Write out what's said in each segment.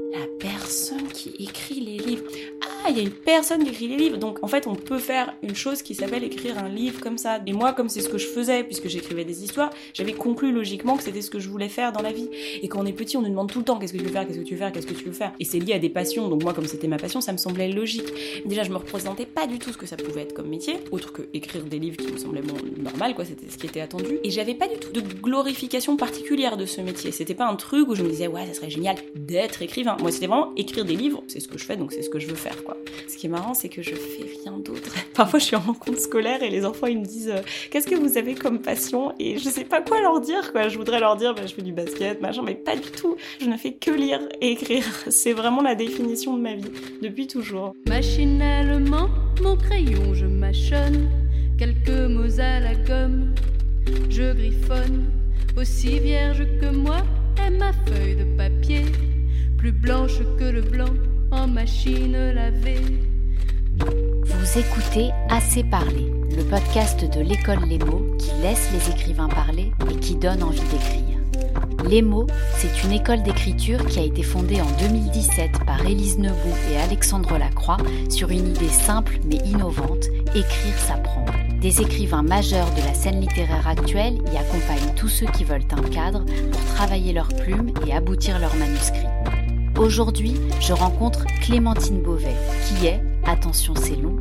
La personne qui écrit les livres. Ah, il y a une personne qui écrit les livres. Donc en fait, on peut faire une chose qui s'appelle écrire un livre comme ça. Et moi, comme c'est ce que je faisais, puisque j'écrivais des histoires, j'avais conclu logiquement que c'était ce que je voulais faire dans la vie. Et quand on est petit, on nous demande tout le temps qu'est-ce que tu veux faire, qu'est-ce que tu veux faire, qu'est-ce que tu veux faire. Et c'est lié à des passions. Donc moi, comme c'était ma passion, ça me semblait logique. Déjà, je me représentais pas du tout ce que ça pouvait être comme métier, autre que écrire des livres qui me semblaient bon, normal, quoi. C'était ce qui était attendu. Et j'avais pas du tout de glorification particulière de ce métier. C'était pas un truc où je me disais ouais, ça serait génial d'être écrivain. Moi, c'était vraiment écrire des livres. C'est ce que je fais, donc c'est ce que je veux faire, quoi. Ce qui est marrant, c'est que je fais rien d'autre. Parfois, je suis en rencontre scolaire et les enfants, ils me disent euh, Qu'est-ce que vous avez comme passion? Et je sais pas quoi leur dire, quoi. Je voudrais leur dire bah, Je fais du basket, machin, mais pas du tout. Je ne fais que lire et écrire. C'est vraiment la définition de ma vie, depuis toujours. Machinalement, mon crayon, je mâchonne quelques mots à la gomme. Je griffonne, aussi vierge que moi est ma feuille de papier, plus blanche que le blanc en machine lavée. Vous écoutez Assez parler, le podcast de l'école Les mots qui laisse les écrivains parler et qui donne envie d'écrire. Les mots, c'est une école d'écriture qui a été fondée en 2017 par Élise Nebout et Alexandre Lacroix sur une idée simple mais innovante, écrire s'apprend. Des écrivains majeurs de la scène littéraire actuelle y accompagnent tous ceux qui veulent un cadre pour travailler leurs plumes et aboutir leurs manuscrits. Aujourd'hui, je rencontre Clémentine Beauvais, qui est, attention c'est long,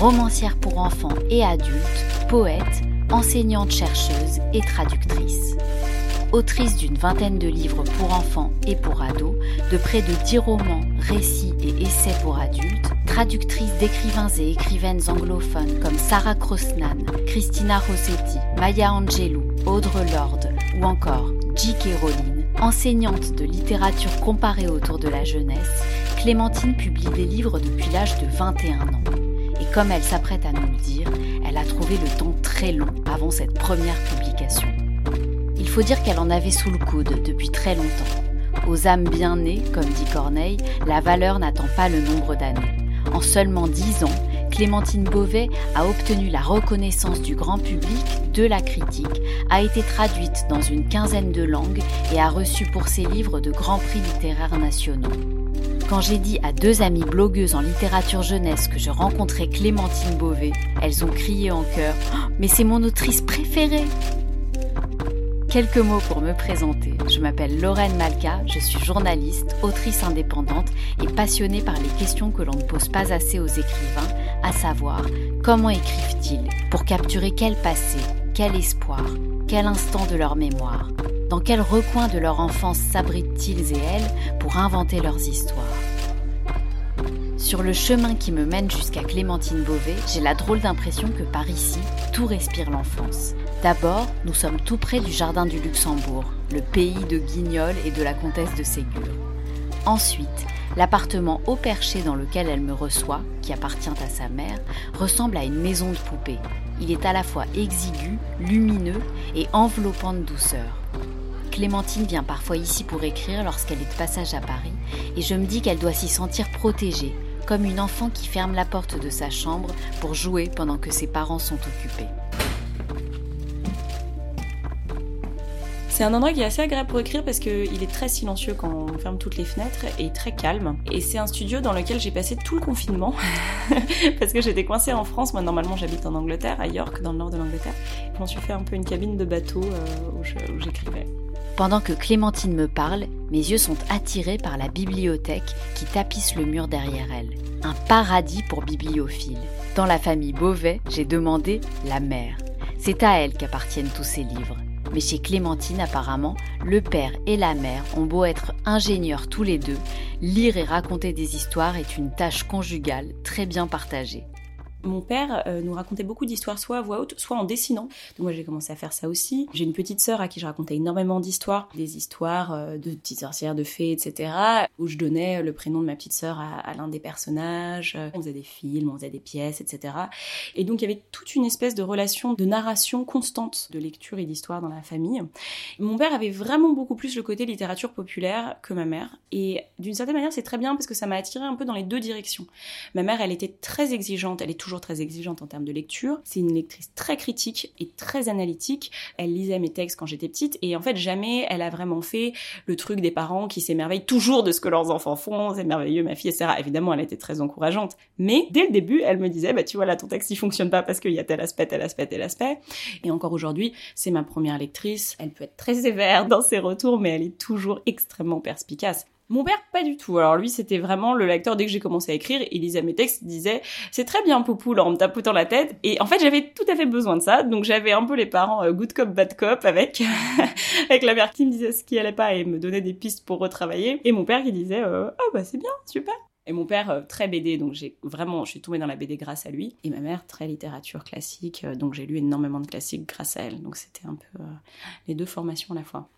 romancière pour enfants et adultes, poète, enseignante-chercheuse et traductrice. Autrice d'une vingtaine de livres pour enfants et pour ados, de près de dix romans, récits et essais pour adultes, traductrice d'écrivains et écrivaines anglophones comme Sarah Crosnan, Christina Rossetti, Maya Angelou, Audre Lorde ou encore J.K. Rowling, enseignante de littérature comparée autour de la jeunesse, Clémentine publie des livres depuis l'âge de 21 ans. Et comme elle s'apprête à nous le dire, elle a trouvé le temps très long avant cette première publication. Il faut dire qu'elle en avait sous le coude depuis très longtemps. Aux âmes bien nées, comme dit Corneille, la valeur n'attend pas le nombre d'années. En seulement 10 ans, Clémentine Beauvais a obtenu la reconnaissance du grand public, de la critique, a été traduite dans une quinzaine de langues et a reçu pour ses livres de grands prix littéraires nationaux. Quand j'ai dit à deux amies blogueuses en littérature jeunesse que je rencontrais Clémentine Beauvais, elles ont crié en chœur oh, Mais c'est mon autrice préférée Quelques mots pour me présenter. Je m'appelle Lorraine Malka, je suis journaliste, autrice indépendante et passionnée par les questions que l'on ne pose pas assez aux écrivains, à savoir comment écrivent-ils Pour capturer quel passé Quel espoir Quel instant de leur mémoire Dans quel recoin de leur enfance s'abritent-ils et elles pour inventer leurs histoires sur le chemin qui me mène jusqu'à Clémentine Beauvais, j'ai la drôle d'impression que par ici, tout respire l'enfance. D'abord, nous sommes tout près du Jardin du Luxembourg, le pays de Guignol et de la comtesse de Ségur. Ensuite, l'appartement haut perché dans lequel elle me reçoit, qui appartient à sa mère, ressemble à une maison de poupée. Il est à la fois exigu, lumineux et enveloppant de douceur. Clémentine vient parfois ici pour écrire lorsqu'elle est de passage à Paris, et je me dis qu'elle doit s'y sentir protégée, comme une enfant qui ferme la porte de sa chambre pour jouer pendant que ses parents sont occupés. C'est un endroit qui est assez agréable pour écrire parce qu'il est très silencieux quand on ferme toutes les fenêtres et très calme. Et c'est un studio dans lequel j'ai passé tout le confinement parce que j'étais coincée en France. Moi, normalement, j'habite en Angleterre, à York, dans le nord de l'Angleterre. Je m'en suis fait un peu une cabine de bateau euh, où j'écrivais. Pendant que Clémentine me parle, mes yeux sont attirés par la bibliothèque qui tapisse le mur derrière elle. Un paradis pour bibliophiles. Dans la famille Beauvais, j'ai demandé la mère. C'est à elle qu'appartiennent tous ces livres. Mais chez Clémentine, apparemment, le père et la mère ont beau être ingénieurs tous les deux, lire et raconter des histoires est une tâche conjugale très bien partagée. Mon père euh, nous racontait beaucoup d'histoires, soit à voix haute, soit en dessinant. Donc moi j'ai commencé à faire ça aussi. J'ai une petite sœur à qui je racontais énormément d'histoires, des histoires euh, de petites sorcières, de fées, etc. Où je donnais le prénom de ma petite sœur à, l'un des personnages. On faisait des films, on faisait des pièces, etc. Et donc il y avait toute une espèce de relation de narration constante de lecture et d'histoire dans la famille. Mon père avait vraiment beaucoup plus le côté littérature populaire que ma mère. Et d'une certaine manière c'est très bien parce que ça m'a attiré un peu dans les deux directions. Ma mère elle était très exigeante, elle est toujours très exigeante en termes de lecture. C'est une lectrice très critique et très analytique. Elle lisait mes textes quand j'étais petite et en fait jamais elle a vraiment fait le truc des parents qui s'émerveillent toujours de ce que leurs enfants font, c'est merveilleux ma fille, etc. Évidemment, elle était très encourageante. Mais dès le début, elle me disait, bah tu vois là, ton texte il fonctionne pas parce qu'il y a tel aspect, tel aspect, tel aspect. Et encore aujourd'hui, c'est ma première lectrice. Elle peut être très sévère dans ses retours, mais elle est toujours extrêmement perspicace. Mon père, pas du tout. Alors lui, c'était vraiment le lecteur. Dès que j'ai commencé à écrire, il lisait mes textes, il disait c'est très bien Poupou en me tapotant la tête. Et en fait, j'avais tout à fait besoin de ça. Donc j'avais un peu les parents euh, good cop bad cop avec avec la mère qui me disait ce qui allait pas et me donnait des pistes pour retravailler. Et mon père qui disait euh, oh bah c'est bien, super. Et mon père, euh, très BD, donc j'ai vraiment, je suis tombée dans la BD grâce à lui. Et ma mère, très littérature classique, donc j'ai lu énormément de classiques grâce à elle. Donc c'était un peu les deux formations à la fois.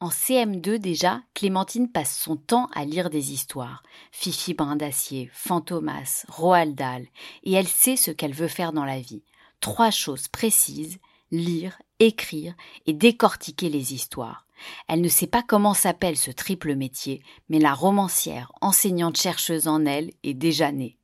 En CM2 déjà, Clémentine passe son temps à lire des histoires. Fifi Brin d'Acier, Fantomas, Roald Dahl, et elle sait ce qu'elle veut faire dans la vie. Trois choses précises, lire, écrire et décortiquer les histoires. Elle ne sait pas comment s'appelle ce triple métier, mais la romancière, enseignante chercheuse en elle, est déjà née.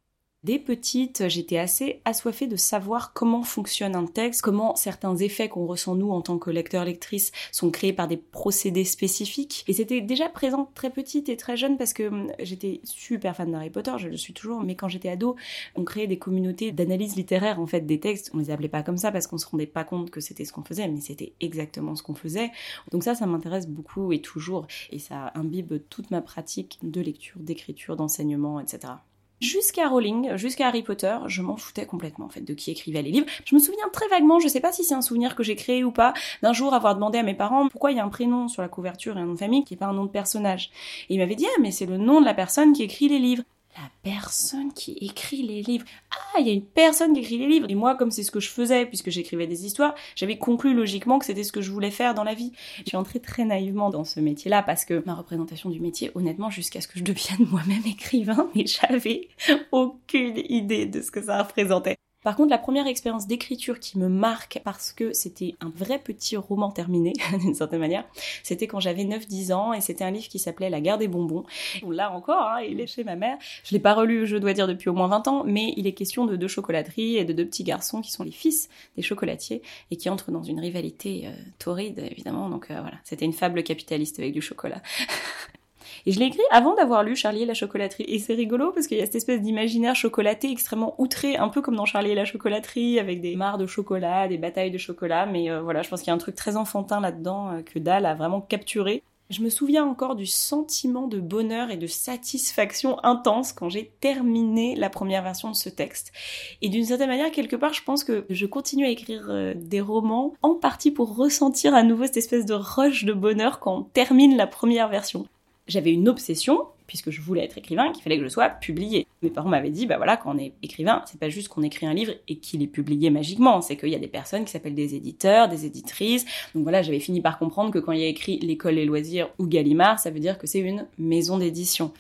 Dès petite, j'étais assez assoiffée de savoir comment fonctionne un texte, comment certains effets qu'on ressent nous en tant que lecteur-lectrice sont créés par des procédés spécifiques. Et c'était déjà présent très petite et très jeune parce que hum, j'étais super fan d'Harry Potter, je le suis toujours, mais quand j'étais ado, on créait des communautés d'analyse littéraire en fait des textes. On les appelait pas comme ça parce qu'on se rendait pas compte que c'était ce qu'on faisait, mais c'était exactement ce qu'on faisait. Donc ça, ça m'intéresse beaucoup et toujours, et ça imbibe toute ma pratique de lecture, d'écriture, d'enseignement, etc. Jusqu'à Rowling, jusqu'à Harry Potter, je m'en foutais complètement en fait de qui écrivait les livres. Je me souviens très vaguement, je sais pas si c'est un souvenir que j'ai créé ou pas, d'un jour avoir demandé à mes parents pourquoi il y a un prénom sur la couverture et un nom de famille qui est pas un nom de personnage. Et ils m'avaient dit ah mais c'est le nom de la personne qui écrit les livres la personne qui écrit les livres. Ah, il y a une personne qui écrit les livres. Et moi, comme c'est ce que je faisais, puisque j'écrivais des histoires, j'avais conclu logiquement que c'était ce que je voulais faire dans la vie. Je suis entrée très naïvement dans ce métier-là parce que ma représentation du métier, honnêtement, jusqu'à ce que je devienne moi-même écrivain, mais j'avais aucune idée de ce que ça représentait. Par contre, la première expérience d'écriture qui me marque parce que c'était un vrai petit roman terminé, d'une certaine manière, c'était quand j'avais 9-10 ans et c'était un livre qui s'appelait La guerre des bonbons. Là encore, hein, il est chez ma mère. Je l'ai pas relu, je dois dire, depuis au moins 20 ans, mais il est question de deux chocolateries et de deux petits garçons qui sont les fils des chocolatiers et qui entrent dans une rivalité euh, torride, évidemment. Donc euh, voilà, c'était une fable capitaliste avec du chocolat. Et je l'ai écrit avant d'avoir lu Charlie et la chocolaterie. Et c'est rigolo parce qu'il y a cette espèce d'imaginaire chocolaté extrêmement outré, un peu comme dans Charlie et la chocolaterie, avec des mares de chocolat, des batailles de chocolat. Mais euh, voilà, je pense qu'il y a un truc très enfantin là-dedans euh, que Dahl a vraiment capturé. Je me souviens encore du sentiment de bonheur et de satisfaction intense quand j'ai terminé la première version de ce texte. Et d'une certaine manière, quelque part, je pense que je continue à écrire euh, des romans, en partie pour ressentir à nouveau cette espèce de rush de bonheur quand on termine la première version j'avais une obsession, puisque je voulais être écrivain, qu'il fallait que je sois publié. Mes parents m'avaient dit, bah voilà, quand on est écrivain, c'est pas juste qu'on écrit un livre et qu'il est publié magiquement, c'est qu'il y a des personnes qui s'appellent des éditeurs, des éditrices. Donc voilà, j'avais fini par comprendre que quand il y a écrit l'école des loisirs ou Gallimard, ça veut dire que c'est une maison d'édition.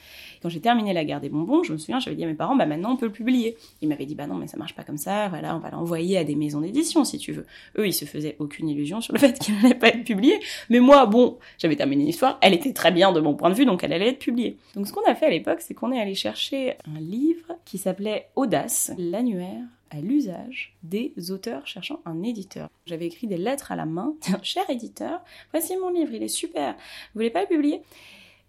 Quand j'ai terminé La guerre des bonbons, je me souviens, j'avais dit à mes parents, bah maintenant on peut le publier. Ils m'avaient dit, bah non, mais ça marche pas comme ça, voilà, on va l'envoyer à des maisons d'édition si tu veux. Eux, ils se faisaient aucune illusion sur le fait qu'il n'allait pas être publié. Mais moi, bon, j'avais terminé l'histoire, elle était très bien de mon point de vue, donc elle allait être publiée. Donc ce qu'on a fait à l'époque, c'est qu'on est allé chercher un livre qui s'appelait Audace, l'annuaire à l'usage des auteurs cherchant un éditeur. J'avais écrit des lettres à la main. Cher éditeur, voici mon livre, il est super. Vous voulez pas le publier?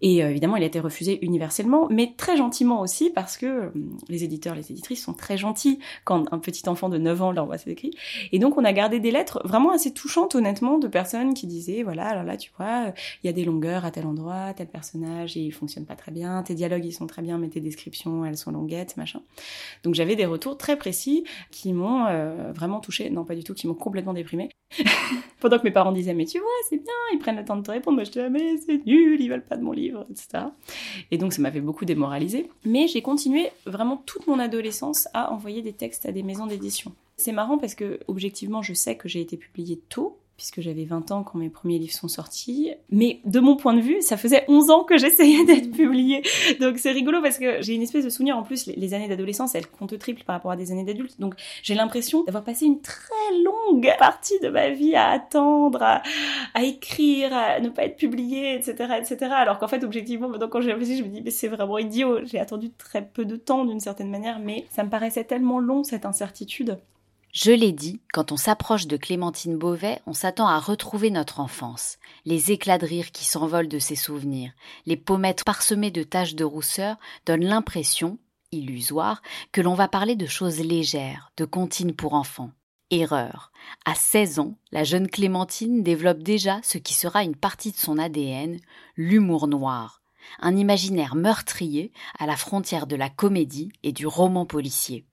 Et euh, évidemment, il a été refusé universellement, mais très gentiment aussi, parce que euh, les éditeurs, les éditrices sont très gentils quand un petit enfant de 9 ans leur envoie ses écrits. Et donc, on a gardé des lettres vraiment assez touchantes, honnêtement, de personnes qui disaient, voilà, alors là, tu vois, il y a des longueurs à tel endroit, tel personnage, il fonctionne pas très bien, tes dialogues, ils sont très bien, mais tes descriptions, elles sont longuettes, machin. Donc, j'avais des retours très précis qui m'ont euh, vraiment touché, non pas du tout, qui m'ont complètement déprimé. Pendant que mes parents disaient, mais tu vois, c'est bien, ils prennent le temps de te répondre, moi je disais, mais c'est nul, ils veulent pas de mon livre etc. Et donc ça m'a fait beaucoup démoraliser. Mais j'ai continué vraiment toute mon adolescence à envoyer des textes à des maisons d'édition. C'est marrant parce que objectivement je sais que j'ai été publiée tôt, puisque j'avais 20 ans quand mes premiers livres sont sortis. Mais de mon point de vue, ça faisait 11 ans que j'essayais d'être publiée. Donc c'est rigolo parce que j'ai une espèce de souvenir. En plus, les, années d'adolescence, elles comptent triple par rapport à des années d'adulte. Donc j'ai l'impression d'avoir passé une très longue partie de ma vie à attendre, à, à écrire, à ne pas être publié, etc., etc. Alors qu'en fait, objectivement, maintenant quand j'ai réfléchi, je me dis, mais c'est vraiment idiot. J'ai attendu très peu de temps d'une certaine manière, mais ça me paraissait tellement long cette incertitude. Je l'ai dit, quand on s'approche de Clémentine Beauvais, on s'attend à retrouver notre enfance, les éclats de rire qui s'envolent de ses souvenirs, les pommettes parsemées de taches de rousseur donnent l'impression, illusoire, que l'on va parler de choses légères, de comptines pour enfants. Erreur. À 16 ans, la jeune Clémentine développe déjà ce qui sera une partie de son ADN, l'humour noir, un imaginaire meurtrier à la frontière de la comédie et du roman policier.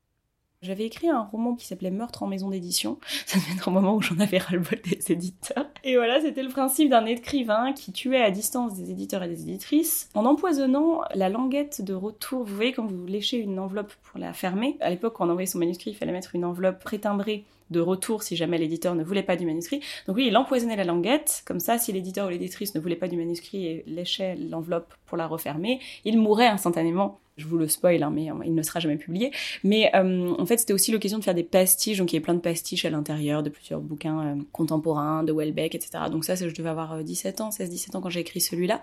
J'avais écrit un roman qui s'appelait Meurtre en maison d'édition. Ça devait un moment où j'en avais ras-le-bol des éditeurs. Et voilà, c'était le principe d'un écrivain qui tuait à distance des éditeurs et des éditrices en empoisonnant la languette de retour. Vous voyez, quand vous léchez une enveloppe pour la fermer, à l'époque, quand on envoyait son manuscrit, il fallait mettre une enveloppe prétimbrée de retour si jamais l'éditeur ne voulait pas du manuscrit. Donc oui, il empoisonnait la languette, comme ça, si l'éditeur ou l'éditrice ne voulait pas du manuscrit et léchait l'enveloppe pour la refermer, il mourrait instantanément. Je vous le spoil, hein, mais euh, il ne sera jamais publié. Mais euh, en fait, c'était aussi l'occasion de faire des pastiches, donc il y avait plein de pastiches à l'intérieur de plusieurs bouquins euh, contemporains, de Welbeck, etc. Donc ça, je devais avoir 17 ans, 16-17 ans quand j'ai écrit celui-là.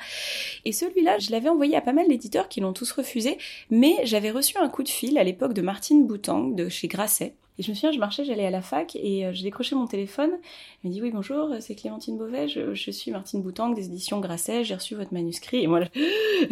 Et celui-là, je l'avais envoyé à pas mal d'éditeurs qui l'ont tous refusé, mais j'avais reçu un coup de fil à l'époque de Martine Boutang de chez Grasset, et je me souviens, je marchais, j'allais à la fac et euh, je décrochais mon téléphone. Elle me dit oui bonjour, c'est Clémentine Beauvais, je, suis Martine Boutang des éditions Grasset, j'ai reçu votre manuscrit. Et moi,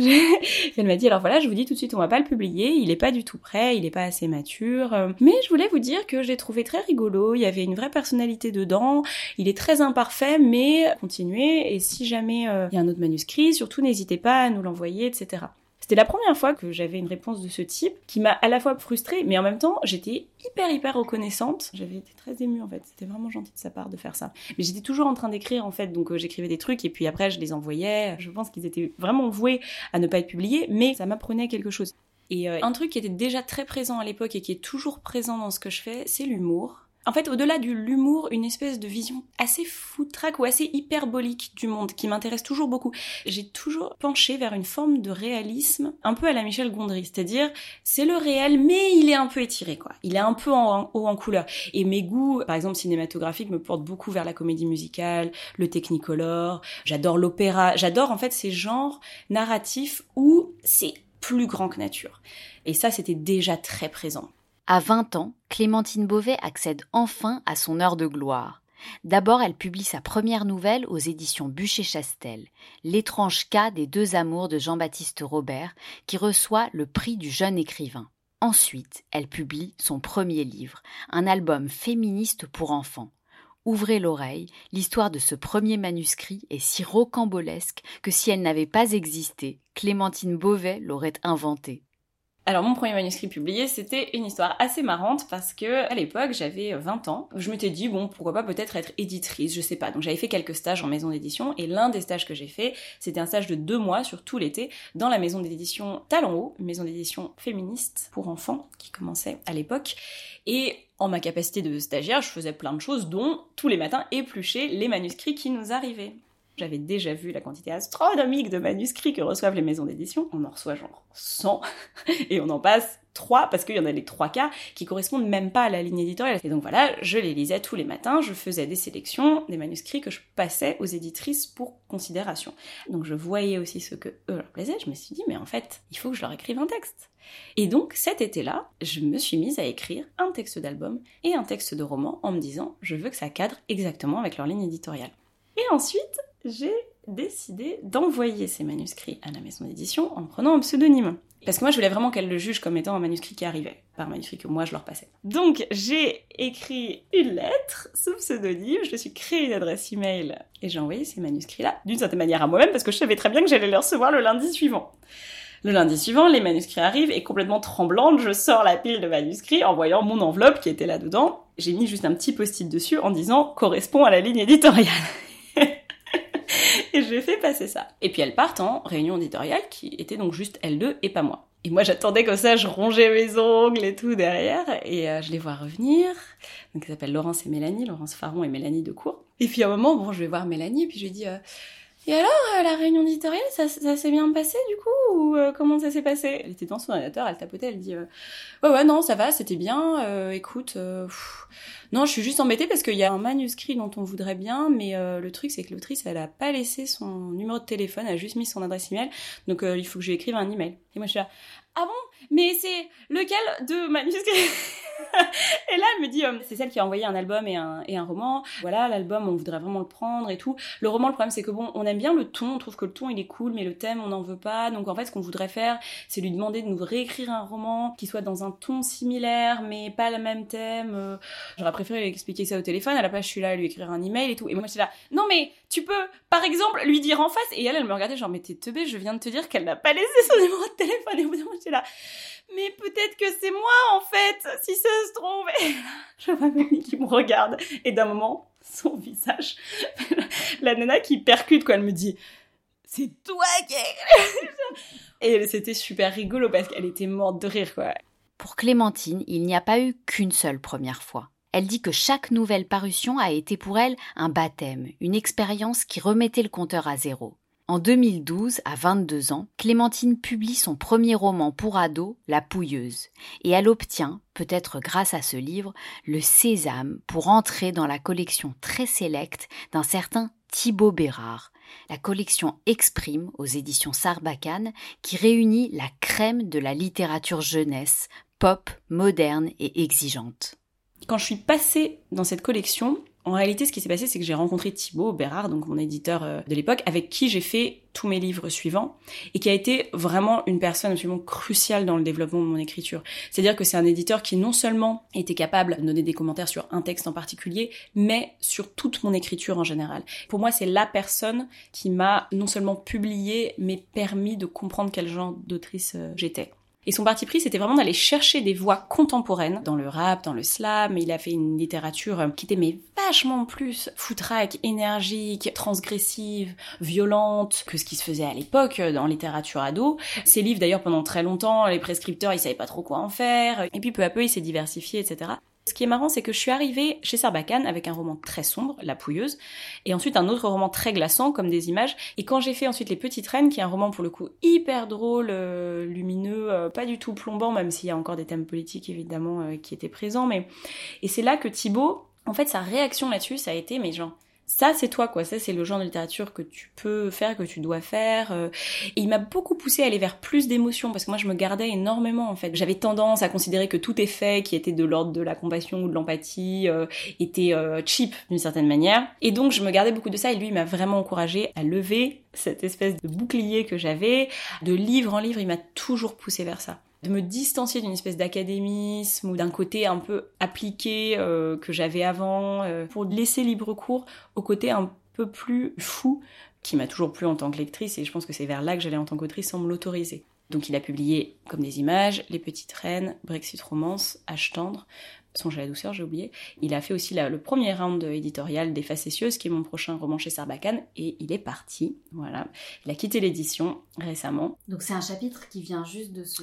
elle m'a dit alors voilà, je vous dis tout de suite, on va pas le publier, il est pas du tout prêt, il est pas assez mature. Euh, mais je voulais vous dire que j'ai trouvé très rigolo, il y avait une vraie personnalité dedans, il est très imparfait, mais continuez. Et si jamais euh, il y a un autre manuscrit, surtout n'hésitez pas à nous l'envoyer, etc. C'était la première fois que j'avais une réponse de ce type qui m'a à la fois frustrée, mais en même temps, j'étais hyper, hyper reconnaissante. J'avais été très émue, en fait. C'était vraiment gentil de sa part de faire ça. Mais j'étais toujours en train d'écrire, en fait. Donc, euh, j'écrivais des trucs et puis après, je les envoyais. Je pense qu'ils étaient vraiment voués à ne pas être publiés, mais ça m'apprenait quelque chose. Et euh, un truc qui était déjà très présent à l'époque et qui est toujours présent dans ce que je fais, c'est l'humour en fait, au-delà du l'humour, une espèce de vision assez foutraque ou assez hyperbolique du monde qui m'intéresse toujours beaucoup. J'ai toujours penché vers une forme de réalisme un peu à la Michel Gondry, c'est-à-dire c'est le réel, mais il est un peu étiré, quoi. Il est un peu en, haut en couleur. Et mes goûts, par exemple cinématographiques, me portent beaucoup vers la comédie musicale, le technicolor. J'adore l'opéra. J'adore en fait ces genres narratifs où c'est plus grand que nature. Et ça, c'était déjà très présent. À 20 ans, Clémentine Beauvais accède enfin à son heure de gloire. D'abord, elle publie sa première nouvelle aux éditions Bûcher-Chastel, L'étrange cas des deux amours de Jean-Baptiste Robert, qui reçoit le prix du jeune écrivain. Ensuite, elle publie son premier livre, un album féministe pour enfants. Ouvrez l'oreille, l'histoire de ce premier manuscrit est si rocambolesque que si elle n'avait pas existé, Clémentine Beauvais l'aurait inventé. Alors mon premier manuscrit publié, c'était une histoire assez marrante parce que à l'époque, j'avais 20 ans. Je m'étais dit bon, pourquoi pas peut-être être éditrice, je sais pas. Donc j'avais fait quelques stages en maison d'édition et l'un des stages que j'ai fait, c'était un stage de deux mois sur tout l'été dans la maison d'édition Talon Haut, maison d'édition féministe pour enfants qui commençait à l'époque. Et en ma capacité de stagiaire, je faisais plein de choses, dont tous les matins éplucher les manuscrits qui nous arrivaient. J'avais déjà vu la quantité astronomique de manuscrits que reçoivent les maisons d'édition. On en reçoit genre 100 et on en passe 3 parce qu'il y en a les trois cas qui correspondent même pas à la ligne éditoriale. Et donc voilà, je les lisais tous les matins, je faisais des sélections, des manuscrits que je passais aux éditrices pour considération. Donc je voyais aussi ce que eux leur plaisait, je me suis dit mais en fait, il faut que je leur écrive un texte. Et donc cet été-là, je me suis mise à écrire un texte d'album et un texte de roman en me disant je veux que ça cadre exactement avec leur ligne éditoriale. Et ensuite, j'ai décidé d'envoyer ces manuscrits à la maison d'édition en prenant un pseudonyme. Parce que moi, je voulais vraiment qu'elle le juge comme étant un manuscrit qui arrivait, pas un manuscrit que moi je leur passais. Donc, j'ai écrit une lettre sous pseudonyme, je me suis créé une adresse email et j'ai envoyé ces manuscrits-là d'une certaine manière à moi-même parce que je savais très bien que j'allais les recevoir le lundi suivant. Le lundi suivant, les manuscrits arrivent et complètement tremblante, je sors la pile de manuscrits en voyant mon enveloppe qui était là-dedans. J'ai mis juste un petit post-it dessus en disant correspond à la ligne éditoriale. et je fait passer ça. Et puis elles partent en réunion éditoriale qui était donc juste elles deux et pas moi. Et moi j'attendais comme ça, je rongeais mes ongles et tout derrière, et euh, je les vois revenir. Donc ils s'appellent Laurence et Mélanie, Laurence Faron et Mélanie Decourt. Et puis à un moment, bon, je vais voir Mélanie, et puis je lui dis, euh, Et alors, euh, la réunion éditoriale, ça, s'est bien passé du coup Ou euh, comment ça s'est passé? Elle était dans son ordinateur, elle tapotait, elle dit euh, Ouais, ouais, non, ça va, c'était bien. écoute, non, je suis juste embêtée parce qu'il y a un manuscrit dont on voudrait bien, mais le truc, c'est que l'autrice, elle a pas laissé son numéro de téléphone, elle a juste mis son adresse email. Donc, il faut que je lui écrive un email. Et moi, je suis là Ah bon? Mais c'est lequel de manuscrit Et là, elle me dit, euh, c'est celle qui a envoyé un album et un, et un roman. Voilà, l'album, on voudrait vraiment le prendre et tout. Le roman, le problème, c'est que bon, on aime bien le ton, on trouve que le ton, il est cool, mais le thème, on n'en veut pas. Donc en fait, ce qu'on voudrait faire, c'est lui demander de nous réécrire un roman qui soit dans un ton similaire, mais pas le même thème. Euh, J'aurais préféré lui expliquer ça au téléphone. À la place, je suis là à lui écrire un email et tout. Et moi, j'étais là, non mais tu peux, par exemple, lui dire en face. Et elle, elle me regardait genre, mais t'es teubé, je viens de te dire qu'elle n'a pas laissé son numéro de téléphone. Et moment, j'étais là, mais peut-être que c'est moi en fait, si ça se trouve. Je vois Mélanie qui me regarde et d'un moment, son visage, la nana qui percute quoi, elle me dit, c'est toi qui. et c'était super rigolo parce qu'elle était morte de rire quoi. Pour Clémentine, il n'y a pas eu qu'une seule première fois. Elle dit que chaque nouvelle parution a été pour elle un baptême, une expérience qui remettait le compteur à zéro. En 2012, à 22 ans, Clémentine publie son premier roman pour ado, La Pouilleuse, et elle obtient, peut-être grâce à ce livre, le sésame pour entrer dans la collection très sélecte d'un certain Thibaut Bérard, la collection Exprime aux éditions Sarbacane qui réunit la crème de la littérature jeunesse, pop, moderne et exigeante. Quand je suis passée dans cette collection, en réalité, ce qui s'est passé, c'est que j'ai rencontré Thibaut Bérard, donc mon éditeur euh, de l'époque, avec qui j'ai fait tous mes livres suivants, et qui a été vraiment une personne absolument cruciale dans le développement de mon écriture. C'est-à-dire que c'est un éditeur qui non seulement était capable de donner des commentaires sur un texte en particulier, mais sur toute mon écriture en général. Pour moi, c'est la personne qui m'a non seulement publié, mais permis de comprendre quel genre d'autrice euh, j'étais. Et son parti pris, c'était vraiment d'aller chercher des voix contemporaines dans le rap, dans le slam. Il a fait une littérature qui était vachement plus foutraque, énergique, transgressive, violente que ce qui se faisait à l'époque dans littérature ado. Ses livres, d'ailleurs, pendant très longtemps, les prescripteurs, ils savaient pas trop quoi en faire. Et puis peu à peu, il s'est diversifié, etc. Ce qui est marrant, c'est que je suis arrivée chez Sarbacane avec un roman très sombre, La Pouilleuse, et ensuite un autre roman très glaçant, comme des images. Et quand j'ai fait ensuite Les Petites Reines, qui est un roman pour le coup hyper drôle, euh, lumineux, euh, pas du tout plombant, même s'il y a encore des thèmes politiques évidemment euh, qui étaient présents, mais et c'est là que Thibaut, en fait, sa réaction là-dessus, ça a été, mais genre, ça c'est toi quoi, ça c'est le genre de littérature que tu peux faire, que tu dois faire. euh, Et il m'a beaucoup poussé à aller vers plus d'émotions parce que moi je me gardais énormément en fait. J'avais tendance à considérer que tout effet qui était de l'ordre de la compassion ou de l'empathie euh, était euh, cheap d'une certaine manière. Et donc je me gardais beaucoup de ça et lui il m'a vraiment encouragé à lever cette espèce de bouclier que j'avais. De livre en livre, il m'a toujours poussé vers ça de me distancier d'une espèce d'académisme ou d'un côté un peu appliqué euh, que j'avais avant, euh, pour laisser libre cours au côté un peu plus fou qui m'a toujours plu en tant que lectrice et je pense que c'est vers là que j'allais en tant qu'autrice sans me l'autoriser. Donc il a publié comme des images Les Petites Reines, Brexit Romance, H tendre, Songe à la douceur, j'ai oublié. Il a fait aussi la- le premier round éditorial des Facétieuses, qui est mon prochain roman chez Sarbacane, et il est parti. Voilà. Il a quitté l'édition récemment. Donc c'est un chapitre qui vient juste de ce...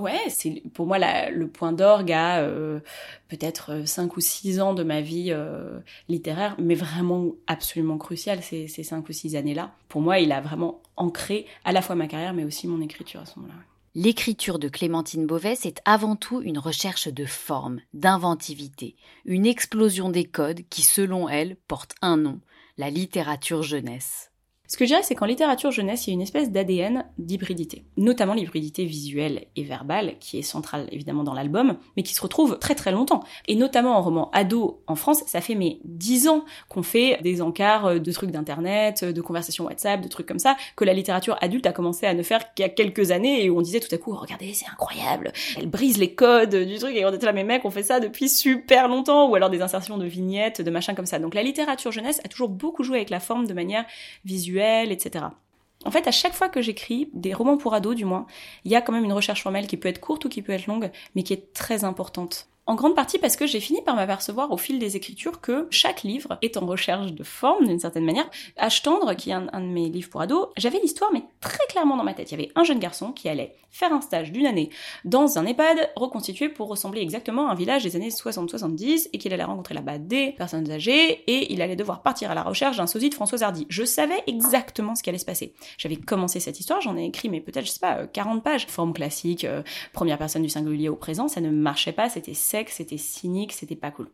Ouais, c'est pour moi la- le point d'orgue à euh, peut-être 5 ou 6 ans de ma vie euh, littéraire, mais vraiment absolument crucial ces, ces 5 ou 6 années-là. Pour moi, il a vraiment ancré à la fois ma carrière, mais aussi mon écriture à ce moment-là. L'écriture de Clémentine Beauvais, c'est avant tout une recherche de forme, d'inventivité, une explosion des codes qui, selon elle, portent un nom, la littérature jeunesse. Ce que je dirais, c'est qu'en littérature jeunesse, il y a une espèce d'ADN d'hybridité, notamment l'hybridité visuelle et verbale, qui est centrale évidemment dans l'album, mais qui se retrouve très très longtemps. Et notamment en roman ado en France, ça fait mais dix ans qu'on fait des encarts de trucs d'internet, de conversations WhatsApp, de trucs comme ça, que la littérature adulte a commencé à ne faire qu'il y a quelques années et où on disait tout à coup, regardez, c'est incroyable, elle brise les codes du truc, et on était là, mais mec, on fait ça depuis super longtemps, ou alors des insertions de vignettes, de machins comme ça. Donc la littérature jeunesse a toujours beaucoup joué avec la forme de manière visuelle, etc. En fait, à chaque fois que j'écris, des romans pour ados du moins, il y a quand même une recherche formelle qui peut être courte ou qui peut être longue, mais qui est très importante. En grande partie parce que j'ai fini par m'apercevoir au fil des écritures que chaque livre est en recherche de forme d'une certaine manière. H tendre, qui est un, de mes livres pour ados, j'avais l'histoire mais très clairement dans ma tête. Il y avait un jeune garçon qui allait faire un stage d'une année dans un EHPAD reconstitué pour ressembler exactement à un village des années 60-70 et qu'il allait rencontrer là-bas des personnes âgées et il allait devoir partir à la recherche d'un sosie de Françoise Hardy. Je savais exactement ce qui allait se passer. J'avais commencé cette histoire, j'en ai écrit mais peut-être je sais pas 40 euh, pages, forme classique, euh, première personne du singulier au présent, ça ne marchait pas, c'était c'était cynique, c'était pas cool.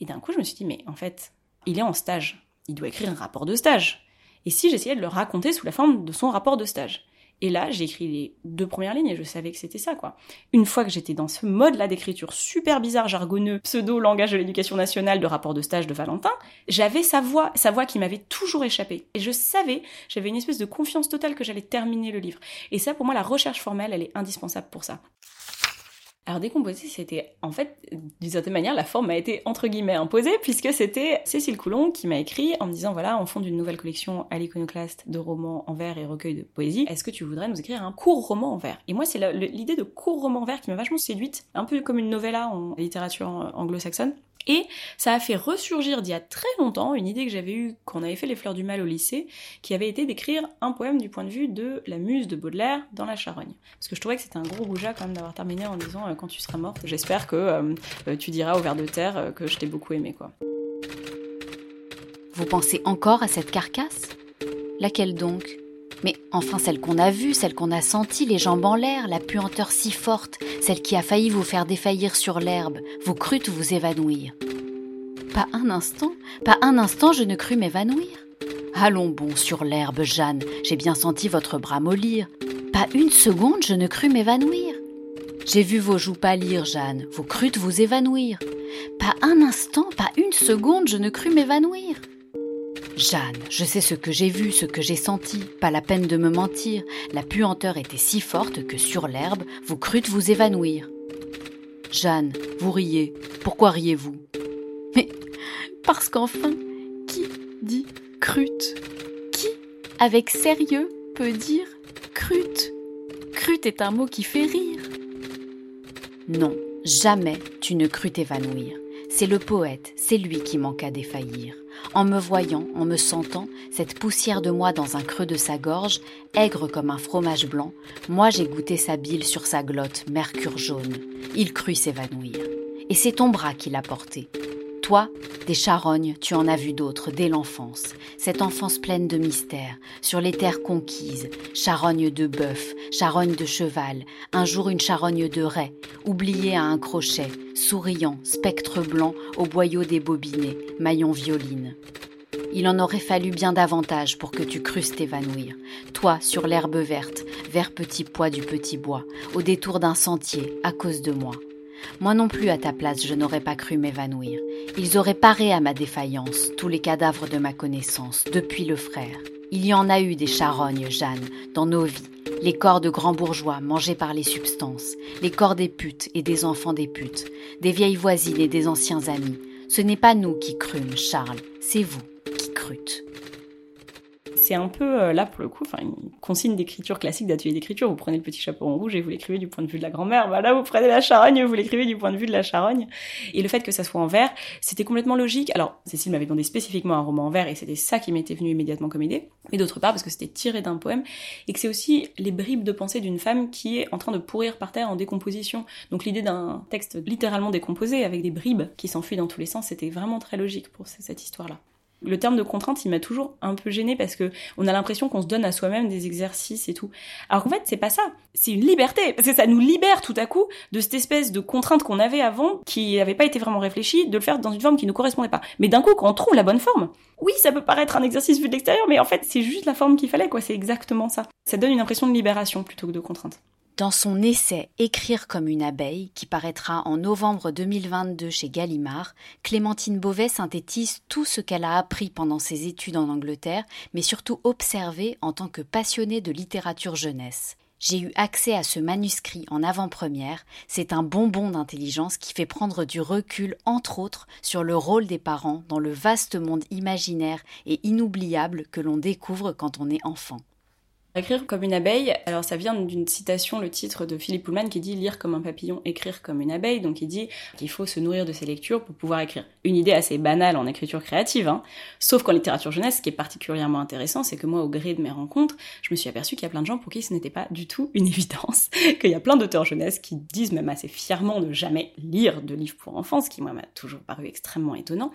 Et d'un coup, je me suis dit, mais en fait, il est en stage. Il doit écrire un rapport de stage. Et si j'essayais de le raconter sous la forme de son rapport de stage? Et là, j'ai écrit les deux premières lignes et je savais que c'était ça, quoi. Une fois que j'étais dans ce mode-là d'écriture super bizarre, jargonneux, pseudo-langage de l'éducation nationale de rapport de stage de Valentin, j'avais sa voix, sa voix qui m'avait toujours échappé. Et je savais, j'avais une espèce de confiance totale que j'allais terminer le livre. Et ça, pour moi, la recherche formelle, elle est indispensable pour ça. Alors décomposer, c'était en fait, d'une certaine manière, la forme a été entre guillemets imposée puisque c'était Cécile Coulon qui m'a écrit en me disant voilà, en fond d'une nouvelle collection à l'iconoclaste de romans en vers et recueils de poésie, est-ce que tu voudrais nous écrire un court roman en vers? Et moi, c'est l'idée de court roman en vers qui m'a vachement séduite, un peu comme une novella en littérature anglo-saxonne. Et ça a fait ressurgir d'il y a très longtemps une idée que j'avais eue quand on avait fait Les Fleurs du Mal au lycée, qui avait été d'écrire un poème du point de vue de la muse de Baudelaire dans la Charogne. Parce que je trouvais que c'était un gros rougeat quand même d'avoir terminé en disant euh, quand tu seras morte, j'espère que euh, euh, tu diras au ver de terre que je t'ai beaucoup aimé quoi. Vous pensez encore à cette carcasse? Laquelle donc? Mais enfin celle qu'on a vue, celle qu'on a sentie, les jambes en l'air, la puanteur si forte, celle qui a failli vous faire défaillir sur l'herbe, vous crûtes vous évanouir. Pas un instant, pas un instant je ne crus m'évanouir. Allons bon sur l'herbe, Jeanne, j'ai bien senti votre bras mollir. Pas une seconde je ne crus m'évanouir. J'ai vu vos joues pâlir, Jeanne, vous crûtes vous évanouir. Pas un instant, pas une seconde je ne crus m'évanouir. Jeanne, je sais ce que j'ai vu, ce que j'ai senti, pas la peine de me mentir. La puanteur était si forte que sur l'herbe, vous crûtes vous évanouir. Jeanne, vous riez. Pourquoi riez-vous? Mais parce qu'enfin, qui dit crûte? Qui, avec sérieux, peut dire crûte? Crûte est un mot qui fait rire. Non, jamais tu ne crus t'évanouir. C'est le poète, c'est lui qui manqua défaillir. En me voyant, en me sentant, cette poussière de moi dans un creux de sa gorge, aigre comme un fromage blanc, moi j'ai goûté sa bile sur sa glotte, mercure jaune. Il crut s'évanouir. Et c'est ton bras qui l'a porté. Toi, des charognes, tu en as vu d'autres dès l'enfance. Cette enfance pleine de mystères, sur les terres conquises, charogne de bœuf, charogne de cheval, un jour une charogne de raie, oubliée à un crochet, souriant, spectre blanc au boyau des bobinets, maillon violine. Il en aurait fallu bien davantage pour que tu crusses t'évanouir. Toi, sur l'herbe verte, vert petit pois du petit bois, au détour d'un sentier, à cause de moi. Moi non plus à ta place je n'aurais pas cru m'évanouir. Ils auraient paré à ma défaillance, tous les cadavres de ma connaissance, depuis le frère. Il y en a eu des charognes, Jeanne, dans nos vies. Les corps de grands bourgeois mangés par les substances, les corps des putes et des enfants des putes, des vieilles voisines et des anciens amis. Ce n'est pas nous qui crûmes, Charles, c'est vous qui crûtes c'est un peu euh, là pour le coup, enfin une consigne d'écriture classique d'atelier d'écriture. Vous prenez le petit chapeau en rouge et vous l'écrivez du point de vue de la grand-mère. Bah là, vous prenez la charogne, vous l'écrivez du point de vue de la charogne. Et le fait que ça soit en vers, c'était complètement logique. Alors Cécile m'avait demandé spécifiquement un roman en vers et c'était ça qui m'était venu immédiatement comme idée. Mais d'autre part parce que c'était tiré d'un poème et que c'est aussi les bribes de pensée d'une femme qui est en train de pourrir par terre en décomposition. Donc l'idée d'un texte littéralement décomposé avec des bribes qui s'enfuient dans tous les sens, c'était vraiment très logique pour cette histoire-là le terme de contrainte, il m'a toujours un peu gêné parce que on a l'impression qu'on se donne à soi-même des exercices et tout. Alors qu'en fait, c'est pas ça. C'est une liberté parce que ça nous libère tout à coup de cette espèce de contrainte qu'on avait avant qui n'avait pas été vraiment réfléchie, de le faire dans une forme qui ne correspondait pas. Mais d'un coup, quand on trouve la bonne forme, oui, ça peut paraître un exercice vu de l'extérieur, mais en fait, c'est juste la forme qu'il fallait, quoi. C'est exactement ça. Ça donne une impression de libération plutôt que de contrainte. Dans son essai Écrire comme une abeille, qui paraîtra en novembre 2022 chez Gallimard, Clémentine Beauvais synthétise tout ce qu'elle a appris pendant ses études en Angleterre, mais surtout observé en tant que passionnée de littérature jeunesse. J'ai eu accès à ce manuscrit en avant-première. C'est un bonbon d'intelligence qui fait prendre du recul, entre autres, sur le rôle des parents dans le vaste monde imaginaire et inoubliable que l'on découvre quand on est enfant. Écrire comme une abeille, alors ça vient d'une citation, le titre de Philippe Pullman qui dit lire comme un papillon, écrire comme une abeille. Donc il dit qu'il faut se nourrir de ses lectures pour pouvoir écrire. Une idée assez banale en écriture créative, hein. sauf qu'en littérature jeunesse, ce qui est particulièrement intéressant, c'est que moi, au gré de mes rencontres, je me suis aperçue qu'il y a plein de gens pour qui ce n'était pas du tout une évidence, qu'il y a plein d'auteurs jeunesse qui disent même assez fièrement de jamais lire de livres pour enfants, ce qui moi m'a toujours paru extrêmement étonnant,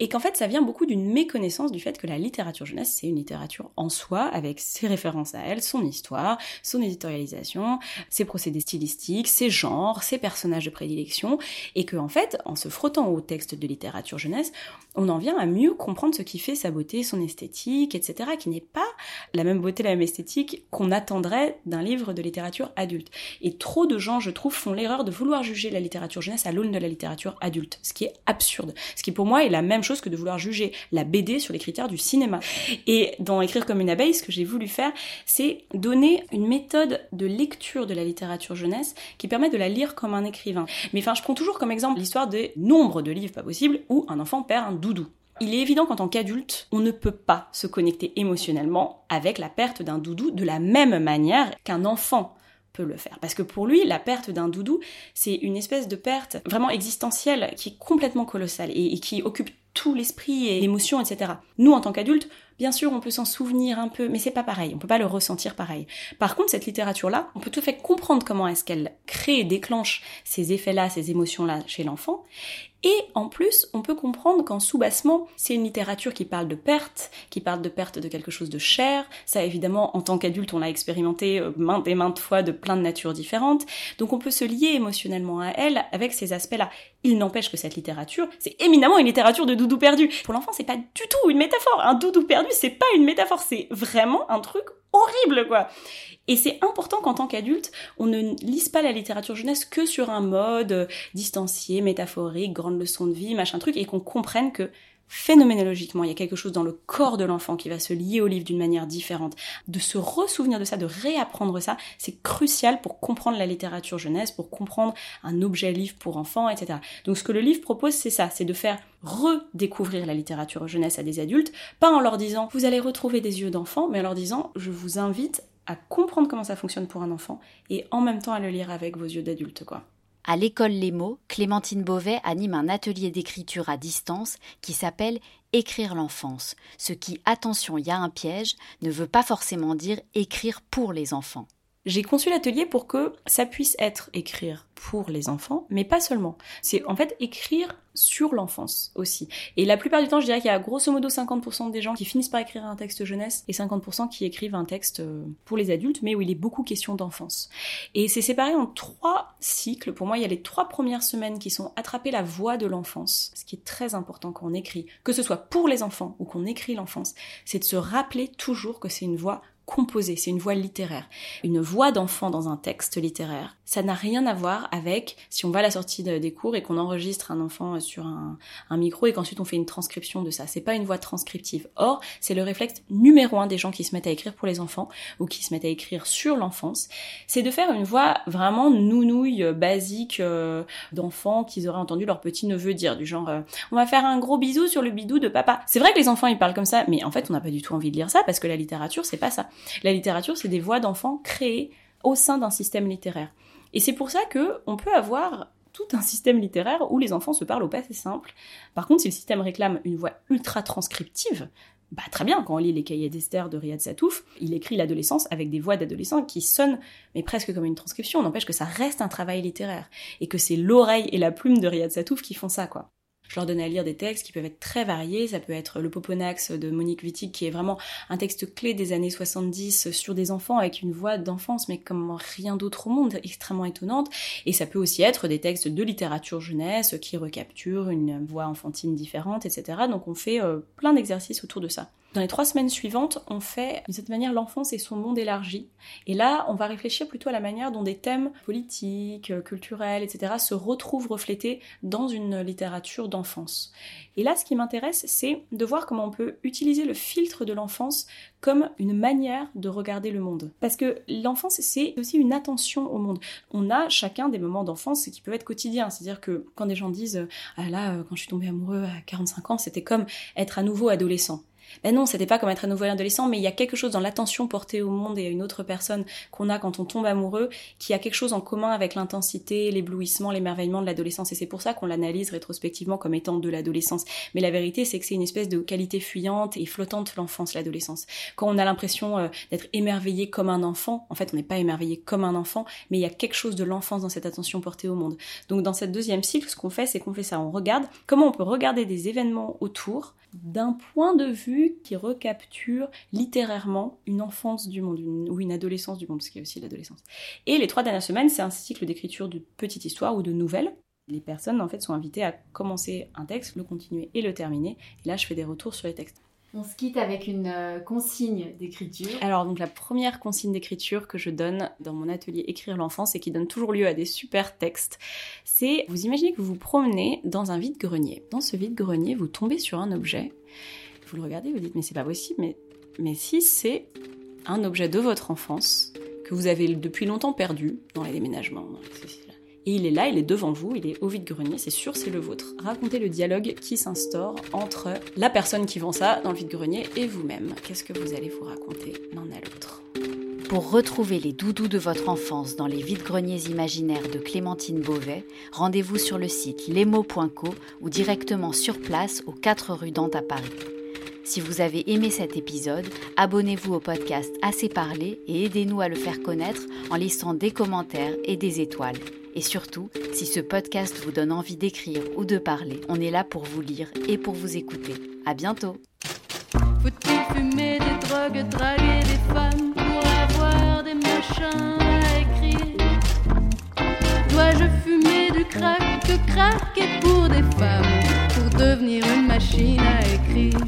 et qu'en fait ça vient beaucoup d'une méconnaissance du fait que la littérature jeunesse, c'est une littérature en soi, avec ses références à elle, son histoire, son éditorialisation, ses procédés stylistiques, ses genres, ses personnages de prédilection, et que en fait, en se frottant au texte de littérature jeunesse, on en vient à mieux comprendre ce qui fait sa beauté, son esthétique, etc., qui n'est pas la même beauté, la même esthétique qu'on attendrait d'un livre de littérature adulte. Et trop de gens, je trouve, font l'erreur de vouloir juger la littérature jeunesse à l'aune de la littérature adulte, ce qui est absurde, ce qui pour moi est la même chose que de vouloir juger la BD sur les critères du cinéma. Et dans Écrire comme une abeille, ce que j'ai voulu faire, c'est donner une méthode de lecture de la littérature jeunesse qui permet de la lire comme un écrivain. Mais enfin, je prends toujours comme exemple l'histoire des nombres de livres pas possibles où un enfant perd un doudou. Il est évident qu'en tant qu'adulte, on ne peut pas se connecter émotionnellement avec la perte d'un doudou de la même manière qu'un enfant peut le faire. Parce que pour lui, la perte d'un doudou, c'est une espèce de perte vraiment existentielle qui est complètement colossale et, et qui occupe tout l'esprit et l'émotion, etc. Nous, en tant qu'adultes, Bien sûr, on peut s'en souvenir un peu, mais c'est pas pareil, on peut pas le ressentir pareil. Par contre, cette littérature-là, on peut tout à fait comprendre comment est-ce qu'elle crée et déclenche ces effets-là, ces émotions-là chez l'enfant, et en plus, on peut comprendre qu'en sous-bassement, c'est une littérature qui parle de perte, qui parle de perte de quelque chose de cher. Ça, évidemment, en tant qu'adulte, on l'a expérimenté euh, maintes et maintes fois de plein de natures différentes. Donc on peut se lier émotionnellement à elle avec ces aspects-là. Il n'empêche que cette littérature, c'est éminemment une littérature de doudou perdu. Pour l'enfant, c'est pas du tout une métaphore. Un doudou perdu, c'est pas une métaphore, c'est vraiment un truc horrible, quoi. Et c'est important qu'en tant qu'adulte, on ne lise pas la littérature jeunesse que sur un mode euh, distancié, métaphorique, grande leçon de vie, machin truc, et qu'on comprenne que phénoménologiquement, il y a quelque chose dans le corps de l'enfant qui va se lier au livre d'une manière différente. De se ressouvenir de ça, de réapprendre ça, c'est crucial pour comprendre la littérature jeunesse, pour comprendre un objet livre pour enfants, etc. Donc ce que le livre propose, c'est ça, c'est de faire redécouvrir la littérature jeunesse à des adultes, pas en leur disant vous allez retrouver des yeux d'enfant, mais en leur disant je vous invite à comprendre comment ça fonctionne pour un enfant et en même temps à le lire avec vos yeux d'adulte, quoi. À l'école Les mots, Clémentine Beauvais anime un atelier d'écriture à distance qui s'appelle Écrire l'enfance, ce qui, attention, il y a un piège, ne veut pas forcément dire écrire pour les enfants. J'ai conçu l'atelier pour que ça puisse être écrire pour les enfants, mais pas seulement. C'est en fait écrire sur l'enfance aussi. Et la plupart du temps, je dirais qu'il y a grosso modo 50% des gens qui finissent par écrire un texte jeunesse et 50% qui écrivent un texte euh, pour les adultes, mais où il est beaucoup question d'enfance. Et c'est séparé en trois cycles. Pour moi, il y a les trois premières semaines qui sont attraper la voix de l'enfance, ce qui est très important quand on écrit, que ce soit pour les enfants ou qu'on écrit l'enfance, c'est de se rappeler toujours que c'est une voix composée, c'est une voix littéraire. Une voix d'enfant dans un texte littéraire, ça n'a rien à voir avec si on va à la sortie des cours et qu'on enregistre un enfant sur un, micro et qu'ensuite on fait une transcription de ça. C'est pas une voix transcriptive. Or, c'est le réflexe numéro un des gens qui se mettent à écrire pour les enfants ou qui se mettent à écrire sur l'enfance. C'est de faire une voix vraiment nounouille, euh, basique euh, d'enfants qu'ils auraient entendu leur petit neveu dire du genre euh, on va faire un gros bisou sur le bidou de papa. C'est vrai que les enfants ils parlent comme ça, mais en fait on n'a pas du tout envie de lire ça parce que la littérature c'est pas ça. La littérature, c'est des voix d'enfants créées au sein d'un système littéraire. Et c'est pour ça que on peut avoir tout un système littéraire où les enfants se parlent au passé simple. Par contre, si le système réclame une voix ultra transcriptive, bah très bien, quand on lit les cahiers d'Esther de Riyad Satouf, il écrit l'adolescence avec des voix d'adolescents qui sonnent, mais presque comme une transcription. N'empêche que ça reste un travail littéraire. Et que c'est l'oreille et la plume de Riyad Satouf qui font ça, quoi. Je leur donnais à lire des textes qui peuvent être très variés. Ça peut être Le Poponax de Monique Wittig, qui est vraiment un texte clé des années 70 sur des enfants avec une voix d'enfance, mais comme rien d'autre au monde, extrêmement étonnante. Et ça peut aussi être des textes de littérature jeunesse qui recapturent une voix enfantine différente, etc. Donc on fait euh, plein d'exercices autour de ça. Dans les trois semaines suivantes, on fait de cette manière l'enfance et son monde élargi. Et là, on va réfléchir plutôt à la manière dont des thèmes politiques, culturels, etc. se retrouvent reflétés dans une littérature d'enfance. Et là, ce qui m'intéresse, c'est de voir comment on peut utiliser le filtre de l'enfance comme une manière de regarder le monde. Parce que l'enfance, c'est aussi une attention au monde. On a chacun des moments d'enfance qui peuvent être quotidiens. C'est-à-dire que quand des gens disent Ah là, quand je suis tombée amoureux à 45 ans, c'était comme être à nouveau adolescent ben non, c'était pas comme être un nouvel adolescent, mais il y a quelque chose dans l'attention portée au monde et à une autre personne qu'on a quand on tombe amoureux, qui a quelque chose en commun avec l'intensité, l'éblouissement, l'émerveillement de l'adolescence. Et c'est pour ça qu'on l'analyse rétrospectivement comme étant de l'adolescence. Mais la vérité, c'est que c'est une espèce de qualité fuyante et flottante l'enfance, l'adolescence. Quand on a l'impression euh, d'être émerveillé comme un enfant, en fait, on n'est pas émerveillé comme un enfant, mais il y a quelque chose de l'enfance dans cette attention portée au monde. Donc dans cette deuxième cycle, ce qu'on fait, c'est qu'on fait ça. On regarde comment on peut regarder des événements autour d'un point de vue qui recapture littérairement une enfance du monde, ou une adolescence du monde, ce qui est aussi l'adolescence. Et les trois dernières semaines, c'est un cycle d'écriture de petites histoires ou de nouvelles. Les personnes, en fait, sont invitées à commencer un texte, le continuer et le terminer. Et là, je fais des retours sur les textes. On se quitte avec une euh, consigne d'écriture. Alors donc la première consigne d'écriture que je donne dans mon atelier Écrire l'enfance et qui donne toujours lieu à des super textes, c'est vous imaginez que vous vous promenez dans un vide-grenier. Dans ce vide-grenier, vous tombez sur un objet, vous le regardez, vous dites mais c'est pas possible, mais, mais si c'est un objet de votre enfance que vous avez depuis longtemps perdu dans les déménagements, et il est là, il est devant vous, il est au vide-grenier, c'est sûr, c'est le vôtre. Racontez le dialogue qui s'instaure entre la personne qui vend ça dans le vide-grenier et vous-même. Qu'est-ce que vous allez vous raconter l'un à l'autre? Pour retrouver les doudous de votre enfance dans les vides-greniers imaginaires de Clémentine Beauvais, rendez-vous sur le site lesmots.co ou directement sur place aux 4 rue Dante à Paris. Si vous avez aimé cet épisode, abonnez-vous au podcast Assez parlé et aidez-nous à le faire connaître en laissant des commentaires et des étoiles. Et surtout, si ce podcast vous donne envie d'écrire ou de parler, on est là pour vous lire et pour vous écouter. À bientôt. Dois-je fumer du crack, que pour des femmes pour devenir une machine à écrire?